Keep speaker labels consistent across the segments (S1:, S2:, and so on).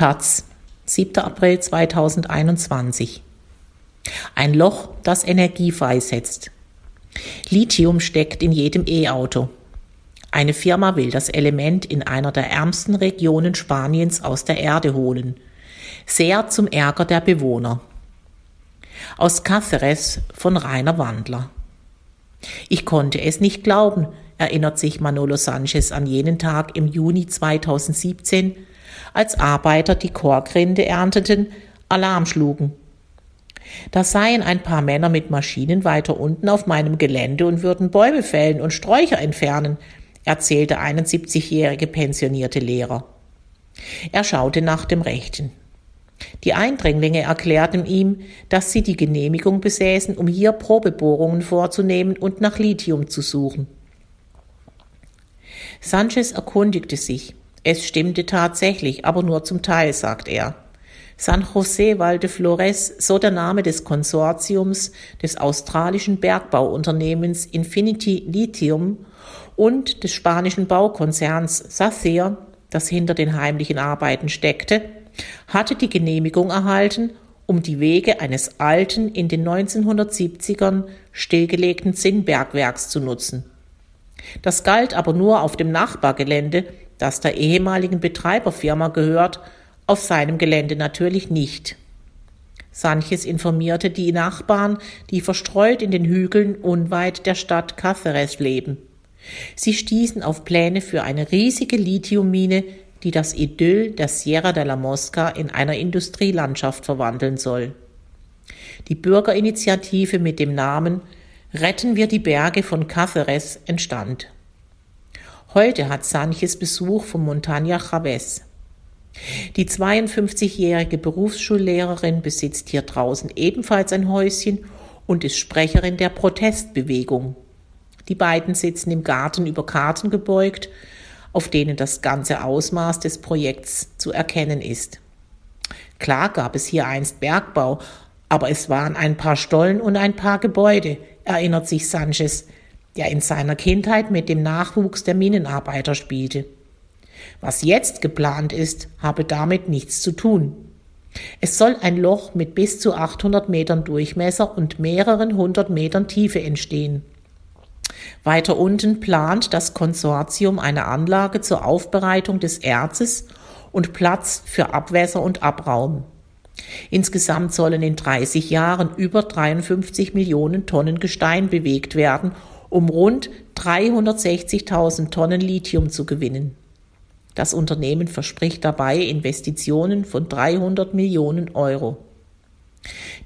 S1: Taz, 7. April 2021. Ein Loch, das Energie freisetzt. Lithium steckt in jedem E-Auto. Eine Firma will das Element in einer der ärmsten Regionen Spaniens aus der Erde holen. Sehr zum Ärger der Bewohner. Aus Cáceres von Rainer Wandler. Ich konnte es nicht glauben, erinnert sich Manolo Sanchez an jenen Tag im Juni 2017, als Arbeiter die Korkrinde ernteten, Alarm schlugen. Da seien ein paar Männer mit Maschinen weiter unten auf meinem Gelände und würden Bäume fällen und Sträucher entfernen, erzählte 71-jährige pensionierte Lehrer. Er schaute nach dem Rechten. Die Eindringlinge erklärten ihm, dass sie die Genehmigung besäßen, um hier Probebohrungen vorzunehmen und nach Lithium zu suchen. Sanchez erkundigte sich. Es stimmte tatsächlich, aber nur zum Teil, sagt er. San José Valdeflores, so der Name des Konsortiums des australischen Bergbauunternehmens Infinity Lithium und des spanischen Baukonzerns Sacer, das hinter den heimlichen Arbeiten steckte, hatte die Genehmigung erhalten, um die Wege eines alten, in den 1970ern stillgelegten Zinnbergwerks zu nutzen. Das galt aber nur auf dem Nachbargelände, das der ehemaligen Betreiberfirma gehört auf seinem Gelände natürlich nicht. Sanchez informierte die Nachbarn, die verstreut in den Hügeln unweit der Stadt Cáceres leben. Sie stießen auf Pläne für eine riesige Lithiummine, die das Idyll der Sierra de la Mosca in einer Industrielandschaft verwandeln soll. Die Bürgerinitiative mit dem Namen Retten wir die Berge von Cáceres entstand. Heute hat Sanchez Besuch von Montaña Chavez. Die 52-jährige Berufsschullehrerin besitzt hier draußen ebenfalls ein Häuschen und ist Sprecherin der Protestbewegung. Die beiden sitzen im Garten über Karten gebeugt, auf denen das ganze Ausmaß des Projekts zu erkennen ist. Klar gab es hier einst Bergbau, aber es waren ein paar Stollen und ein paar Gebäude, erinnert sich Sanchez, der in seiner Kindheit mit dem Nachwuchs der Minenarbeiter spielte. Was jetzt geplant ist, habe damit nichts zu tun. Es soll ein Loch mit bis zu 800 Metern Durchmesser und mehreren hundert Metern Tiefe entstehen. Weiter unten plant das Konsortium eine Anlage zur Aufbereitung des Erzes und Platz für Abwässer und Abraum. Insgesamt sollen in 30 Jahren über 53 Millionen Tonnen Gestein bewegt werden, um rund 360.000 Tonnen Lithium zu gewinnen. Das Unternehmen verspricht dabei Investitionen von 300 Millionen Euro.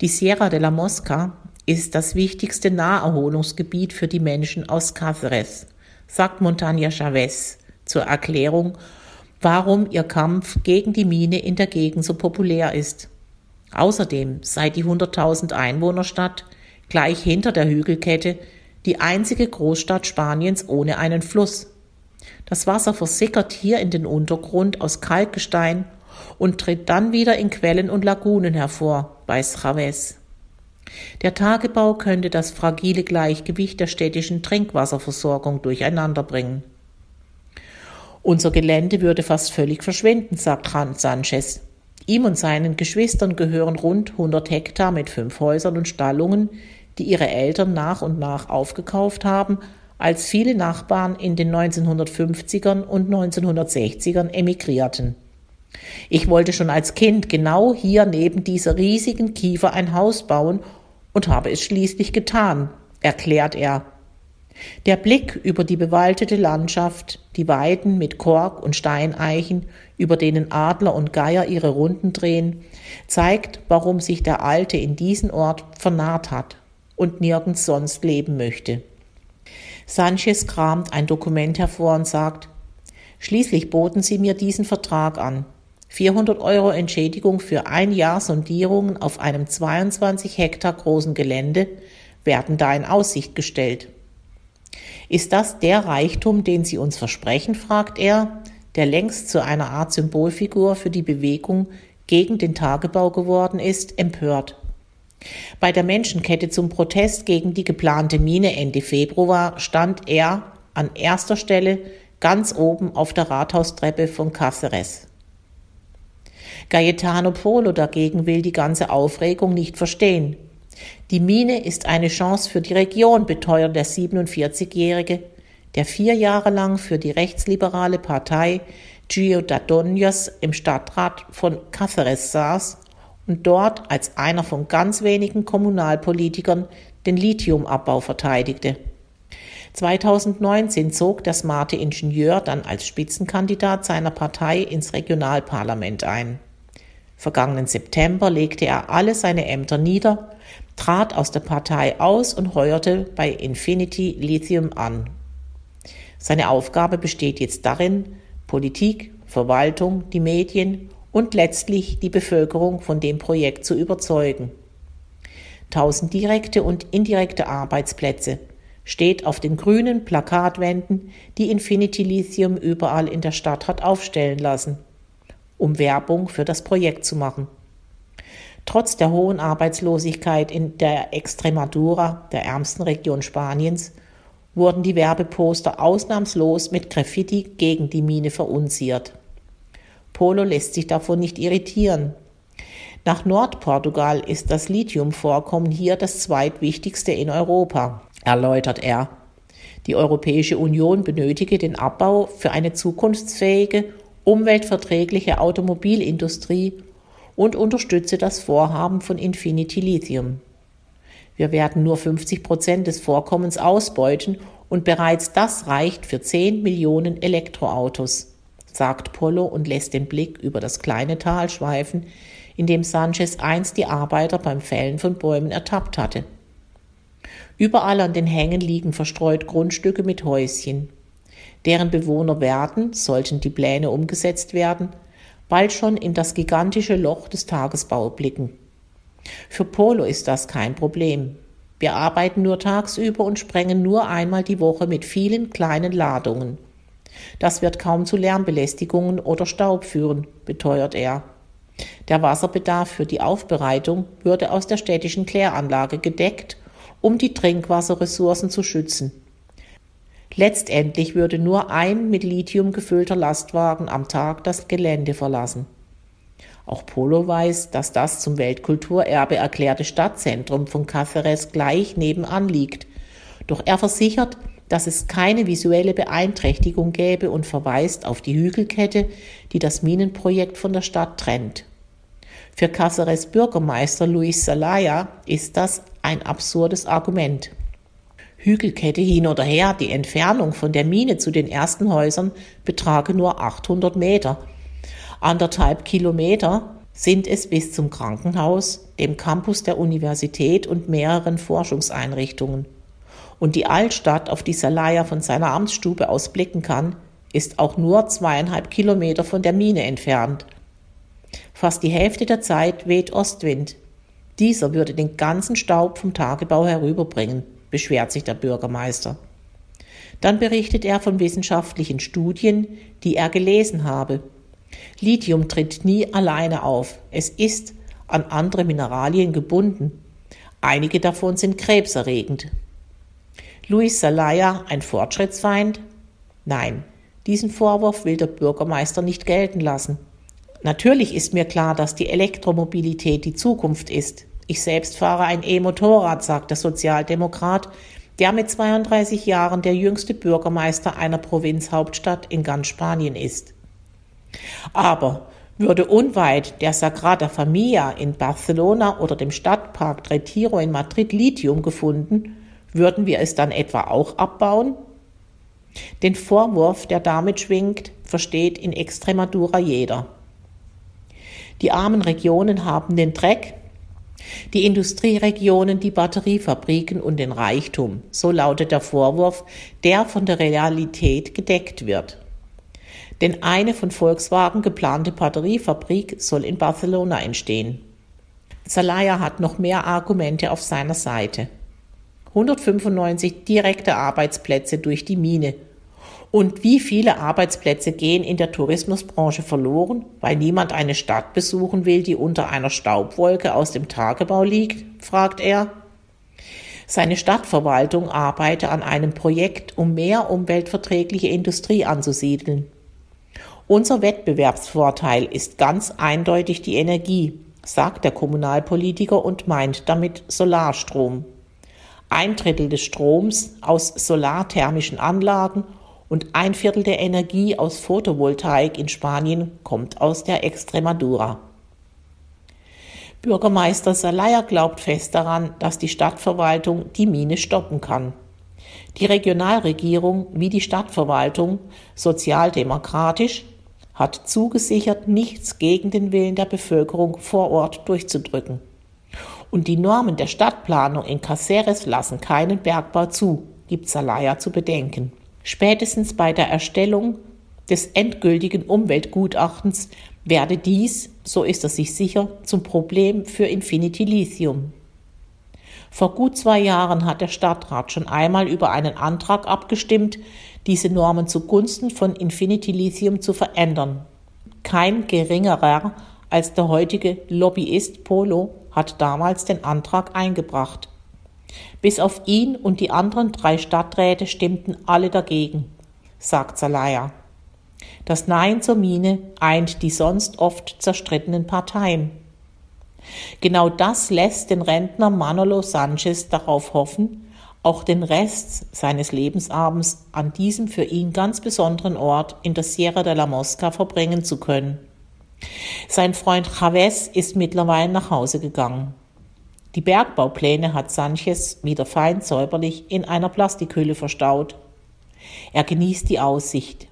S1: Die Sierra de la Mosca ist das wichtigste Naherholungsgebiet für die Menschen aus Cáceres, sagt Montaña Chavez zur Erklärung, warum ihr Kampf gegen die Mine in der Gegend so populär ist. Außerdem sei die 100.000 Einwohnerstadt gleich hinter der Hügelkette die einzige Großstadt Spaniens ohne einen Fluss. Das Wasser versickert hier in den Untergrund aus Kalkgestein und tritt dann wieder in Quellen und Lagunen hervor, weiß Chavez. Der Tagebau könnte das fragile Gleichgewicht der städtischen Trinkwasserversorgung durcheinanderbringen. Unser Gelände würde fast völlig verschwinden, sagt Sanchez. Ihm und seinen Geschwistern gehören rund 100 Hektar mit fünf Häusern und Stallungen, die ihre Eltern nach und nach aufgekauft haben, als viele Nachbarn in den 1950ern und 1960ern emigrierten. Ich wollte schon als Kind genau hier neben dieser riesigen Kiefer ein Haus bauen und habe es schließlich getan, erklärt er. Der Blick über die bewaldete Landschaft, die Weiden mit Kork und Steineichen, über denen Adler und Geier ihre Runden drehen, zeigt, warum sich der Alte in diesen Ort vernarrt hat und nirgends sonst leben möchte. Sanchez kramt ein Dokument hervor und sagt, Schließlich boten sie mir diesen Vertrag an. 400 Euro Entschädigung für ein Jahr Sondierungen auf einem 22 Hektar großen Gelände werden da in Aussicht gestellt. Ist das der Reichtum, den Sie uns versprechen? fragt er, der längst zu einer Art Symbolfigur für die Bewegung gegen den Tagebau geworden ist, empört. Bei der Menschenkette zum Protest gegen die geplante Mine Ende Februar stand er an erster Stelle ganz oben auf der Rathaustreppe von Cáceres. Gaetano Polo dagegen will die ganze Aufregung nicht verstehen. Die Mine ist eine Chance für die Region, beteuert der 47-Jährige, der vier Jahre lang für die rechtsliberale Partei Giudadonios im Stadtrat von Cáceres saß und dort als einer von ganz wenigen Kommunalpolitikern den Lithiumabbau verteidigte. 2019 zog der smarte Ingenieur dann als Spitzenkandidat seiner Partei ins Regionalparlament ein. Vergangenen September legte er alle seine Ämter nieder, trat aus der Partei aus und heuerte bei Infinity Lithium an. Seine Aufgabe besteht jetzt darin, Politik, Verwaltung, die Medien und letztlich die Bevölkerung von dem Projekt zu überzeugen. Tausend direkte und indirekte Arbeitsplätze steht auf den grünen Plakatwänden, die Infinity Lithium überall in der Stadt hat aufstellen lassen, um Werbung für das Projekt zu machen. Trotz der hohen Arbeitslosigkeit in der Extremadura, der ärmsten Region Spaniens, wurden die Werbeposter ausnahmslos mit Graffiti gegen die Mine verunziert. Polo lässt sich davon nicht irritieren. Nach Nordportugal ist das Lithiumvorkommen hier das zweitwichtigste in Europa, erläutert er. Die Europäische Union benötige den Abbau für eine zukunftsfähige, umweltverträgliche Automobilindustrie und unterstütze das Vorhaben von Infinity Lithium. Wir werden nur 50 Prozent des Vorkommens ausbeuten und bereits das reicht für 10 Millionen Elektroautos, sagt Polo und lässt den Blick über das kleine Tal schweifen, in dem Sanchez einst die Arbeiter beim Fällen von Bäumen ertappt hatte. Überall an den Hängen liegen verstreut Grundstücke mit Häuschen. Deren Bewohner werden, sollten die Pläne umgesetzt werden, bald schon in das gigantische Loch des Tagesbau blicken. Für Polo ist das kein Problem. Wir arbeiten nur tagsüber und sprengen nur einmal die Woche mit vielen kleinen Ladungen. Das wird kaum zu Lärmbelästigungen oder Staub führen, beteuert er. Der Wasserbedarf für die Aufbereitung würde aus der städtischen Kläranlage gedeckt, um die Trinkwasserressourcen zu schützen. Letztendlich würde nur ein mit Lithium gefüllter Lastwagen am Tag das Gelände verlassen. Auch Polo weiß, dass das zum Weltkulturerbe erklärte Stadtzentrum von Cáceres gleich nebenan liegt. Doch er versichert, dass es keine visuelle Beeinträchtigung gäbe und verweist auf die Hügelkette, die das Minenprojekt von der Stadt trennt. Für Cáceres Bürgermeister Luis Salaya ist das ein absurdes Argument. Hügelkette hin oder her, die Entfernung von der Mine zu den ersten Häusern betrage nur 800 Meter – Anderthalb Kilometer sind es bis zum Krankenhaus, dem Campus der Universität und mehreren Forschungseinrichtungen. Und die Altstadt, auf die Salaya von seiner Amtsstube aus blicken kann, ist auch nur zweieinhalb Kilometer von der Mine entfernt. Fast die Hälfte der Zeit weht Ostwind. Dieser würde den ganzen Staub vom Tagebau herüberbringen, beschwert sich der Bürgermeister. Dann berichtet er von wissenschaftlichen Studien, die er gelesen habe Lithium tritt nie alleine auf. Es ist an andere Mineralien gebunden. Einige davon sind krebserregend. Luis Salaya ein Fortschrittsfeind? Nein, diesen Vorwurf will der Bürgermeister nicht gelten lassen. Natürlich ist mir klar, dass die Elektromobilität die Zukunft ist. Ich selbst fahre ein E-Motorrad, sagt der Sozialdemokrat, der mit 32 Jahren der jüngste Bürgermeister einer Provinzhauptstadt in ganz Spanien ist. Aber würde unweit der Sagrada Familia in Barcelona oder dem Stadtpark Retiro in Madrid Lithium gefunden, würden wir es dann etwa auch abbauen? Den Vorwurf, der damit schwingt, versteht in Extremadura jeder. Die armen Regionen haben den Dreck, die Industrieregionen die Batteriefabriken und den Reichtum, so lautet der Vorwurf, der von der Realität gedeckt wird. Denn eine von Volkswagen geplante Batteriefabrik soll in Barcelona entstehen. Salaya hat noch mehr Argumente auf seiner Seite. 195 direkte Arbeitsplätze durch die Mine. Und wie viele Arbeitsplätze gehen in der Tourismusbranche verloren, weil niemand eine Stadt besuchen will, die unter einer Staubwolke aus dem Tagebau liegt? fragt er. Seine Stadtverwaltung arbeite an einem Projekt, um mehr umweltverträgliche Industrie anzusiedeln. Unser Wettbewerbsvorteil ist ganz eindeutig die Energie, sagt der Kommunalpolitiker und meint damit Solarstrom. Ein Drittel des Stroms aus solarthermischen Anlagen und ein Viertel der Energie aus Photovoltaik in Spanien kommt aus der Extremadura. Bürgermeister Salaya glaubt fest daran, dass die Stadtverwaltung die Mine stoppen kann. Die Regionalregierung wie die Stadtverwaltung, sozialdemokratisch, hat zugesichert, nichts gegen den Willen der Bevölkerung vor Ort durchzudrücken. Und die Normen der Stadtplanung in Caceres lassen keinen Bergbau zu, gibt Salaya zu bedenken. Spätestens bei der Erstellung des endgültigen Umweltgutachtens werde dies, so ist er sich sicher, zum Problem für Infinity Lithium. Vor gut zwei Jahren hat der Stadtrat schon einmal über einen Antrag abgestimmt, diese Normen zugunsten von Infinity Lithium zu verändern. Kein geringerer als der heutige Lobbyist Polo hat damals den Antrag eingebracht. Bis auf ihn und die anderen drei Stadträte stimmten alle dagegen, sagt Salaya. Das Nein zur Mine eint die sonst oft zerstrittenen Parteien. Genau das lässt den Rentner Manolo Sanchez darauf hoffen, auch den Rest seines Lebensabends an diesem für ihn ganz besonderen Ort in der Sierra de la Mosca verbringen zu können. Sein Freund Chavez ist mittlerweile nach Hause gegangen. Die Bergbaupläne hat Sanchez wieder fein säuberlich in einer Plastikhülle verstaut. Er genießt die Aussicht.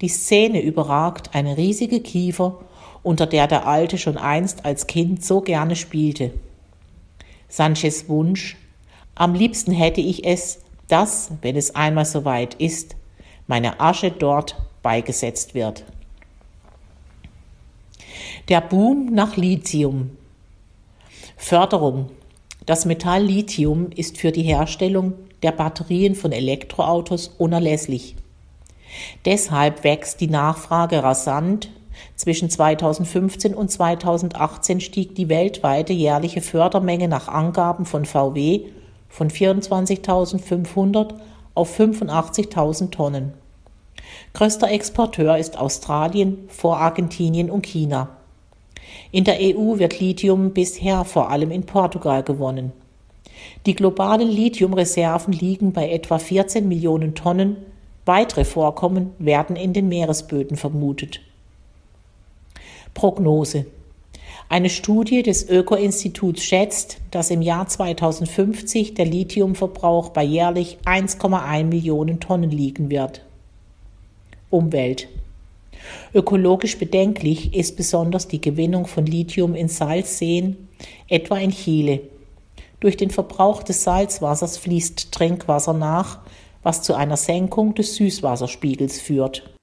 S1: Die Szene überragt eine riesige Kiefer, unter der der Alte schon einst als Kind so gerne spielte. Sanchez Wunsch, am liebsten hätte ich es, dass, wenn es einmal soweit ist, meine Asche dort beigesetzt wird. Der Boom nach Lithium. Förderung. Das Metall Lithium ist für die Herstellung der Batterien von Elektroautos unerlässlich. Deshalb wächst die Nachfrage rasant. Zwischen 2015 und 2018 stieg die weltweite jährliche Fördermenge nach Angaben von VW von 24.500 auf 85.000 Tonnen. Größter Exporteur ist Australien vor Argentinien und China. In der EU wird Lithium bisher vor allem in Portugal gewonnen. Die globalen Lithiumreserven liegen bei etwa 14 Millionen Tonnen. Weitere Vorkommen werden in den Meeresböden vermutet. Prognose. Eine Studie des Öko-Instituts schätzt, dass im Jahr 2050 der Lithiumverbrauch bei jährlich 1,1 Millionen Tonnen liegen wird. Umwelt. Ökologisch bedenklich ist besonders die Gewinnung von Lithium in Salzseen, etwa in Chile. Durch den Verbrauch des Salzwassers fließt Trinkwasser nach, was zu einer Senkung des Süßwasserspiegels führt